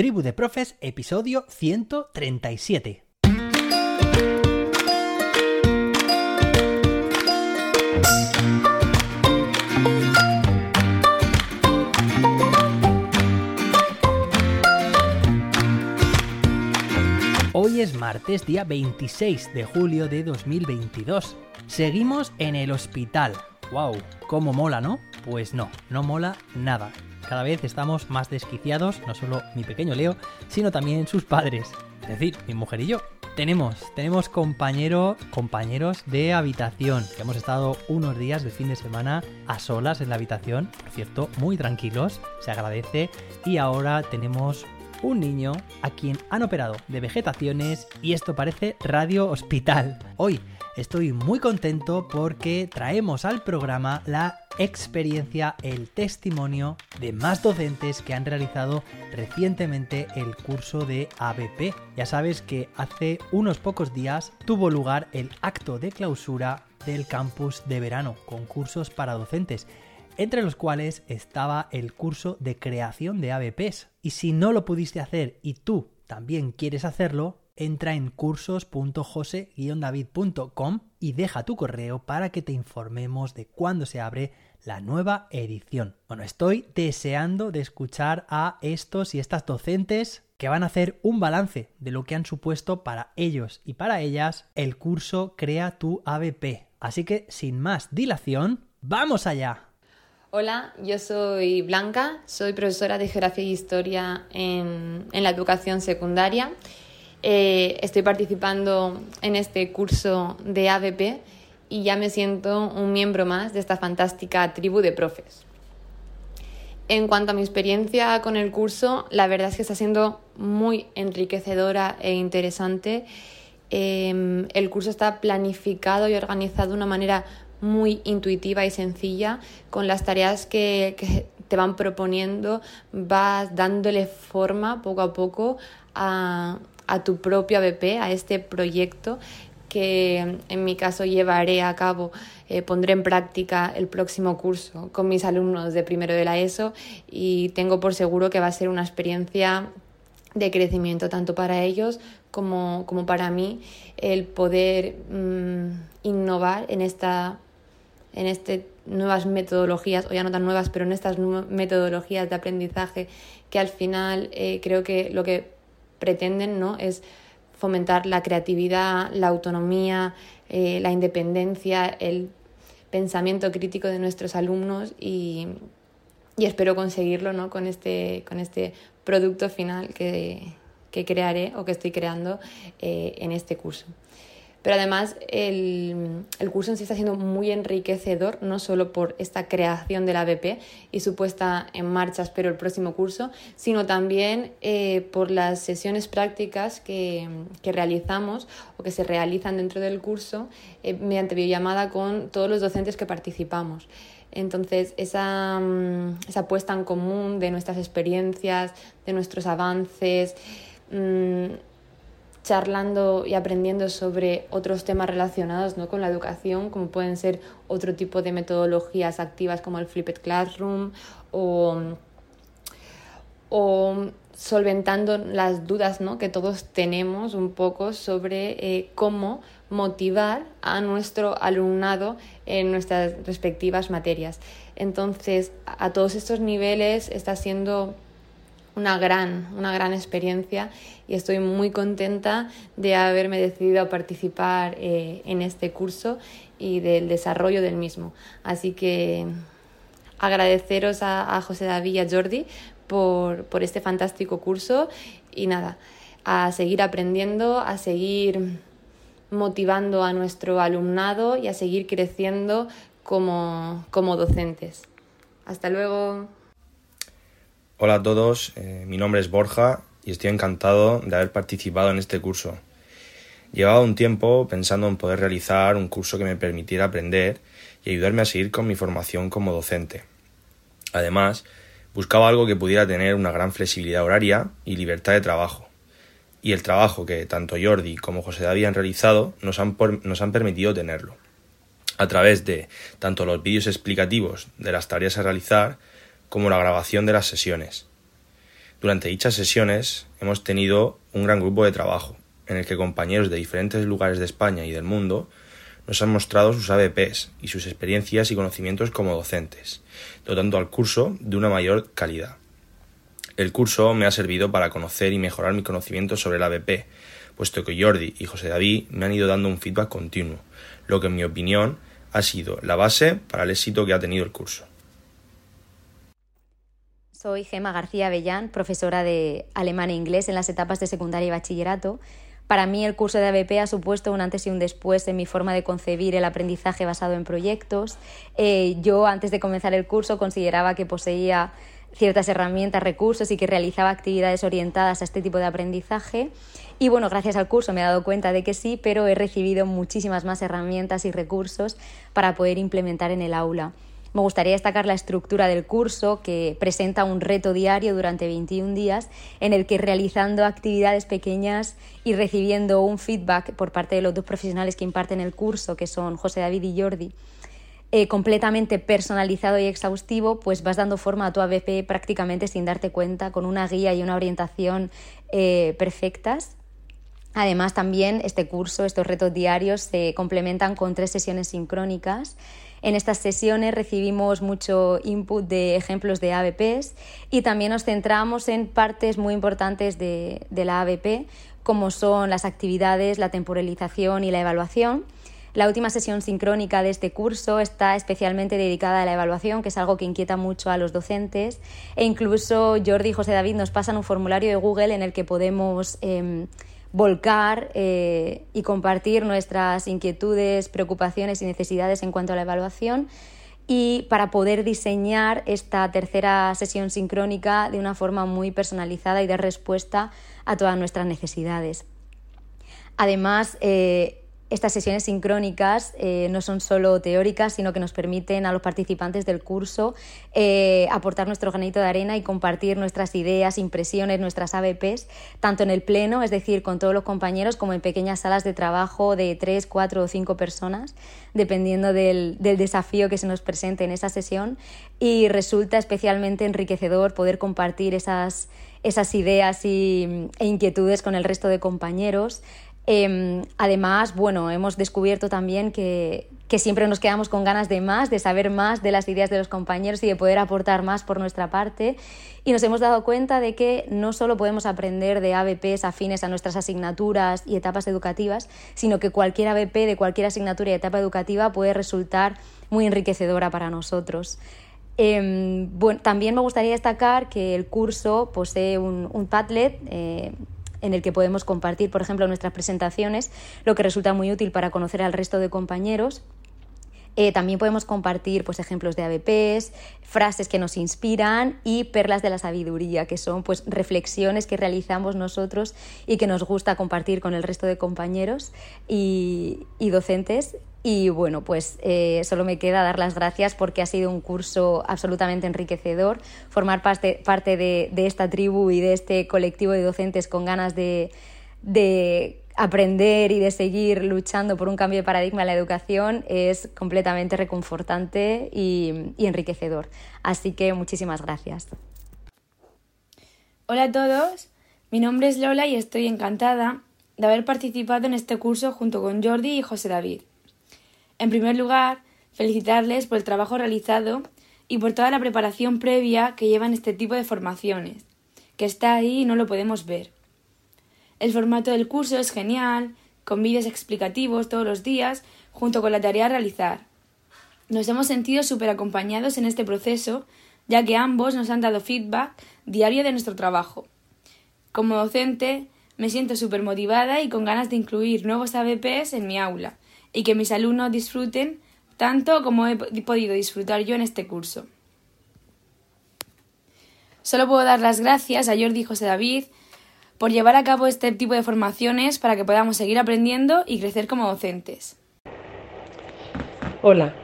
Tribu de Profes, episodio 137. Hoy es martes, día 26 de julio de 2022. Seguimos en el hospital. ¡Wow! ¿Cómo mola, no? Pues no, no mola nada. Cada vez estamos más desquiciados, no solo mi pequeño Leo, sino también sus padres. Es decir, mi mujer y yo. Tenemos, tenemos compañero, compañeros de habitación, que hemos estado unos días de fin de semana a solas en la habitación, por cierto, muy tranquilos, se agradece, y ahora tenemos un niño a quien han operado de vegetaciones y esto parece radio hospital. Hoy estoy muy contento porque traemos al programa la experiencia, el testimonio de más docentes que han realizado recientemente el curso de ABP. Ya sabes que hace unos pocos días tuvo lugar el acto de clausura del campus de verano con cursos para docentes entre los cuales estaba el curso de creación de ABPs. Y si no lo pudiste hacer y tú también quieres hacerlo, entra en cursos.jose-david.com y deja tu correo para que te informemos de cuándo se abre la nueva edición. Bueno, estoy deseando de escuchar a estos y estas docentes que van a hacer un balance de lo que han supuesto para ellos y para ellas el curso Crea tu ABP. Así que, sin más dilación, ¡vamos allá! Hola, yo soy Blanca, soy profesora de Geografía e Historia en, la educación secundaria. Eh, estoy participando en este curso de ABP y ya me siento un miembro más de esta fantástica tribu de profes. En cuanto a mi experiencia con el curso, la verdad es que está siendo muy enriquecedora e interesante. Em, el curso está planificado y organizado de una manera muy intuitiva y sencilla con las tareas que, te van proponiendo, vas dándole forma poco a poco a, tu propio ABP, a este proyecto que en mi caso llevaré a cabo, eh, pondré en práctica el próximo curso con mis alumnos de primero de la ESO y tengo por seguro que va a ser una experiencia de crecimiento tanto para ellos como, para mí el poder mm, innovar en esta en este, nuevas metodologías, o ya no tan nuevas, pero en estas metodologías de aprendizaje que al final eh, creo que lo que pretenden ¿no? es fomentar la creatividad, la autonomía, eh, la independencia, el pensamiento crítico de nuestros alumnos y, espero conseguirlo ¿no? con, este, con este producto final que, crearé o que estoy creando eh, en este curso. Pero además el, curso en sí está siendo muy enriquecedor, no solo por esta creación de la BP y su puesta en marcha, espero, el próximo curso, sino también eh, por las sesiones prácticas que, realizamos o que se realizan dentro del curso eh, mediante videollamada con todos los docentes que participamos. Entonces, esa, mm, esa puesta en común de nuestras experiencias, de nuestros avances, mm, charlando y aprendiendo sobre otros temas relacionados ¿no? con la educación, como pueden ser otro tipo de metodologías activas como el Flipped Classroom o, solventando las dudas ¿no? que todos tenemos un poco sobre eh, cómo motivar a nuestro alumnado en nuestras respectivas materias. Entonces, a todos estos niveles está siendo una gran, una gran experiencia y estoy muy contenta de haberme decidido a participar eh, en este curso y del desarrollo del mismo. Así que agradeceros a, José David y a Jordi por, por este fantástico curso y nada, a seguir aprendiendo, a seguir motivando a nuestro alumnado y a seguir creciendo como, como docentes. Hasta luego. Hola a todos, eh, mi nombre es Borja y estoy encantado de haber participado en este curso. Llevaba un tiempo pensando en poder realizar un curso que me permitiera aprender y ayudarme a seguir con mi formación como docente. Además, buscaba algo que pudiera tener una gran flexibilidad horaria y libertad de trabajo. Y el trabajo que tanto Jordi como José David han realizado nos han, nos han permitido tenerlo. A través de tanto los vídeos explicativos de las tareas a realizar como la grabación de las sesiones. Durante dichas sesiones hemos tenido un gran grupo de trabajo, en el que compañeros de diferentes lugares de España y del mundo nos han mostrado sus ABPs y sus experiencias y conocimientos como docentes, dotando al curso de una mayor calidad. El curso me ha servido para conocer y mejorar mi conocimiento sobre el ABP, puesto que Jordi y José David me han ido dando un feedback continuo, lo que en mi opinión ha sido la base para el éxito que ha tenido el curso. Soy Gema García Avellán, profesora de alemán e inglés en las etapas de secundaria y bachillerato. Para mí el curso de ABP ha supuesto un antes y un después en mi forma de concebir el aprendizaje basado en proyectos. Eh, yo antes de comenzar el curso consideraba que poseía ciertas herramientas, recursos y que realizaba actividades orientadas a este tipo de aprendizaje. Y bueno, gracias al curso me he dado cuenta de que sí, pero he recibido muchísimas más herramientas y recursos para poder implementar en el aula. Me gustaría destacar la estructura del curso que presenta un reto diario durante 21 días en el que realizando actividades pequeñas y recibiendo un feedback por parte de los dos profesionales que imparten el curso, que son José David y Jordi, eh, completamente personalizado y exhaustivo, pues vas dando forma a tu ABP prácticamente sin darte cuenta, con una guía y una orientación eh, perfectas. Además, también este curso, estos retos diarios se complementan con tres sesiones sincrónicas. En estas sesiones recibimos mucho input de ejemplos de ABPs y también nos centramos en partes muy importantes de, de la ABP, como son las actividades, la temporalización y la evaluación. La última sesión sincrónica de este curso está especialmente dedicada a la evaluación, que es algo que inquieta mucho a los docentes. E incluso Jordi y José David nos pasan un formulario de Google en el que podemos em, volcar eh, y compartir nuestras inquietudes, preocupaciones y necesidades en cuanto a la evaluación y para poder diseñar esta tercera sesión sincrónica de una forma muy personalizada y de respuesta a todas nuestras necesidades. Además, eh, estas sesiones sincrónicas eh, no son solo teóricas, sino que nos permiten a los participantes del curso eh, aportar nuestro granito de arena y compartir nuestras ideas, impresiones, nuestras ABPs, tanto en el pleno, es decir, con todos los compañeros, como en pequeñas salas de trabajo de tres, cuatro o cinco personas, dependiendo del, desafío que se nos presente en esa sesión. Y resulta especialmente enriquecedor poder compartir esas, ideas y, e inquietudes con el resto de compañeros. Em, además, bueno, hemos descubierto también que, siempre nos quedamos con ganas de más, de saber más de las ideas de los compañeros y de poder aportar más por nuestra parte. Y nos hemos dado cuenta de que no solo podemos aprender de ABPs afines a nuestras asignaturas y etapas educativas, sino que cualquier ABP de cualquier asignatura y etapa educativa puede resultar muy enriquecedora para nosotros. Em, también me gustaría destacar que el curso posee un, Padlet. Eh, en el que podemos compartir, por ejemplo, nuestras presentaciones, lo que resulta muy útil para conocer al resto de compañeros. Eh, también podemos compartir pues, ejemplos de ABPs, frases que nos inspiran y perlas de la sabiduría, que son pues, reflexiones que realizamos nosotros y que nos gusta compartir con el resto de compañeros y, y docentes y bueno, pues eh, solo me queda dar las gracias porque ha sido un curso absolutamente enriquecedor, formar parte, parte de, esta tribu y de este colectivo de docentes con ganas de, aprender y de seguir luchando por un cambio de paradigma en la educación es completamente reconfortante y, y enriquecedor. Así que muchísimas gracias. Hola a todos, mi nombre es Lola y estoy encantada de haber participado en este curso junto con Jordi y José David. En primer lugar, felicitarles por el trabajo realizado y por toda la preparación previa que llevan este tipo de formaciones, que está ahí y no lo podemos ver. El formato del curso es genial, con vídeos explicativos todos los días, junto con la tarea a realizar. Nos hemos sentido súper acompañados en este proceso, ya que ambos nos han dado feedback diario de nuestro trabajo. Como docente, me siento súper motivada y con ganas de incluir nuevos ABPs en mi aula, y que mis alumnos disfruten tanto como he podido disfrutar yo en este curso. Solo puedo dar las gracias a Jordi y José David por llevar a cabo este tipo de formaciones para que podamos seguir aprendiendo y crecer como docentes. Hola,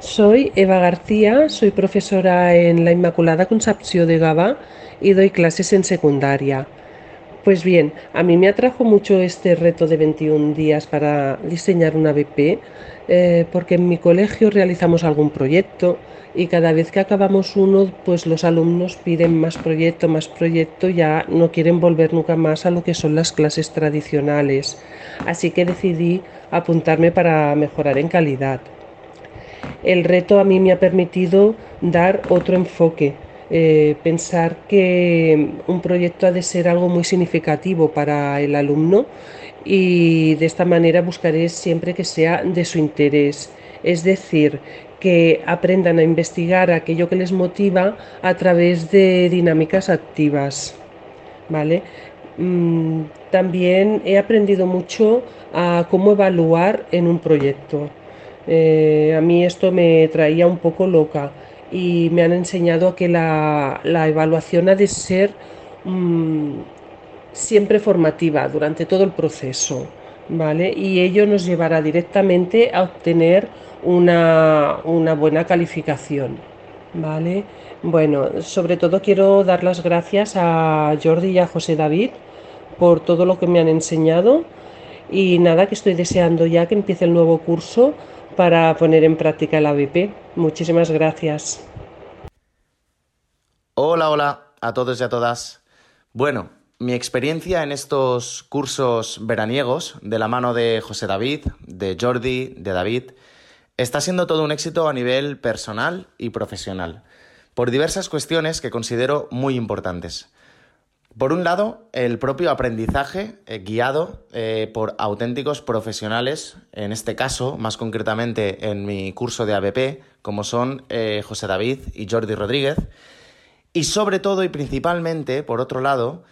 soy Eva García, soy profesora en la Inmaculada Concepción de Gaba y doy clases en secundaria. Pues bien, a mí me atrajo mucho este reto de 21 días para diseñar una BP, eh, porque en mi colegio realizamos algún proyecto y cada vez que acabamos uno, pues los alumnos piden más proyecto, más proyecto, ya no quieren volver nunca más a lo que son las clases tradicionales. Así que decidí apuntarme para mejorar en calidad. El reto a mí me ha permitido dar otro enfoque eh, pensar que un proyecto ha de ser algo muy significativo para el alumno y de esta manera buscaré siempre que sea de su interés. Es decir, que aprendan a investigar aquello que les motiva a través de dinámicas activas. ¿Vale? Mm, también he aprendido mucho a cómo evaluar en un proyecto. Eh, a mí esto me traía un poco loca y me han enseñado que la, evaluación ha de ser mm, siempre formativa durante todo el proceso, ¿vale? Y ello nos llevará directamente a obtener una, una buena calificación, ¿vale? Bueno, sobre todo quiero dar las gracias a Jordi y a José David por todo lo que me han enseñado y nada, que estoy deseando ya que empiece el nuevo curso para poner en práctica el ABP. Muchísimas gracias. Hola, hola a todos y a todas. Bueno, mi experiencia en estos cursos veraniegos de la mano de José David, de Jordi, de David, está siendo todo un éxito a nivel personal y profesional, por diversas cuestiones que considero muy importantes. Por un lado, el propio aprendizaje eh, guiado eh, por auténticos profesionales, en este caso, más concretamente en mi curso de ABP, como son eh, José David y Jordi Rodríguez, y sobre todo y principalmente, por otro lado,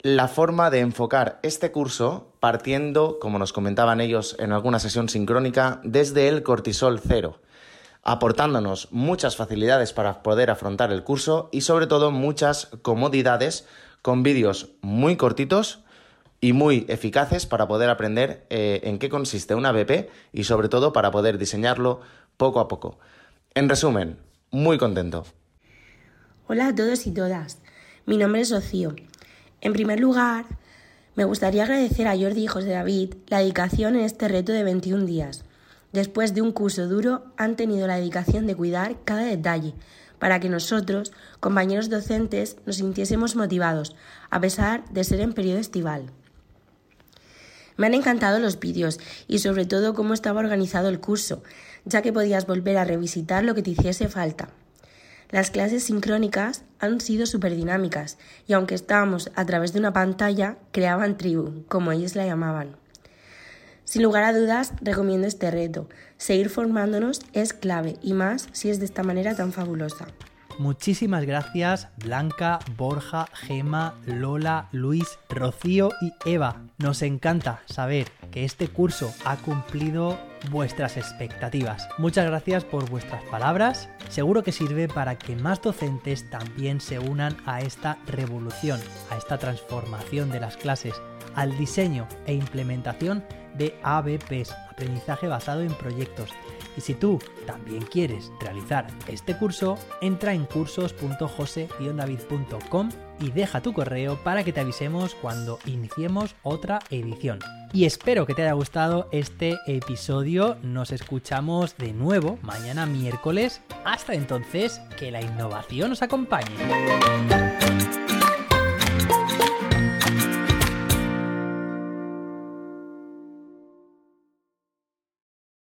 la forma de enfocar este curso partiendo, como nos comentaban ellos en alguna sesión sincrónica, desde el cortisol cero aportándonos muchas facilidades para poder afrontar el curso y sobre todo muchas comodidades con vídeos muy cortitos y muy eficaces para poder aprender eh, en qué consiste una BP y sobre todo para poder diseñarlo poco a poco. En resumen, muy contento. Hola a todos y todas. Mi nombre es Rocío. En primer lugar, me gustaría agradecer a Jordi y José David la dedicación en este reto de 21 días Después de un curso duro, han tenido la dedicación de cuidar cada detalle para que nosotros, compañeros docentes, nos sintiésemos motivados, a pesar de ser en periodo estival. Me han encantado los vídeos y sobre todo cómo estaba organizado el curso, ya que podías volver a revisitar lo que te hiciese falta. Las clases sincrónicas han sido súper dinámicas y aunque estábamos a través de una pantalla, creaban tribu, como ellos la llamaban. Sin lugar a dudas, recomiendo este reto. Seguir formándonos es clave y más si es de esta manera tan fabulosa. Muchísimas gracias Blanca, Borja, Gema, Lola, Luis, Rocío y Eva. Nos encanta saber que este curso ha cumplido vuestras expectativas. Muchas gracias por vuestras palabras. Seguro que sirve para que más docentes también se unan a esta revolución, a esta transformación de las clases, al diseño e implementación de ABPs, aprendizaje basado en proyectos. Y si tú también quieres realizar este curso, entra en cursos.jose-david.com y deja tu correo para que te avisemos cuando iniciemos otra edición. Y espero que te haya gustado este episodio. Nos escuchamos de nuevo mañana miércoles. Hasta entonces, que la innovación os acompañe.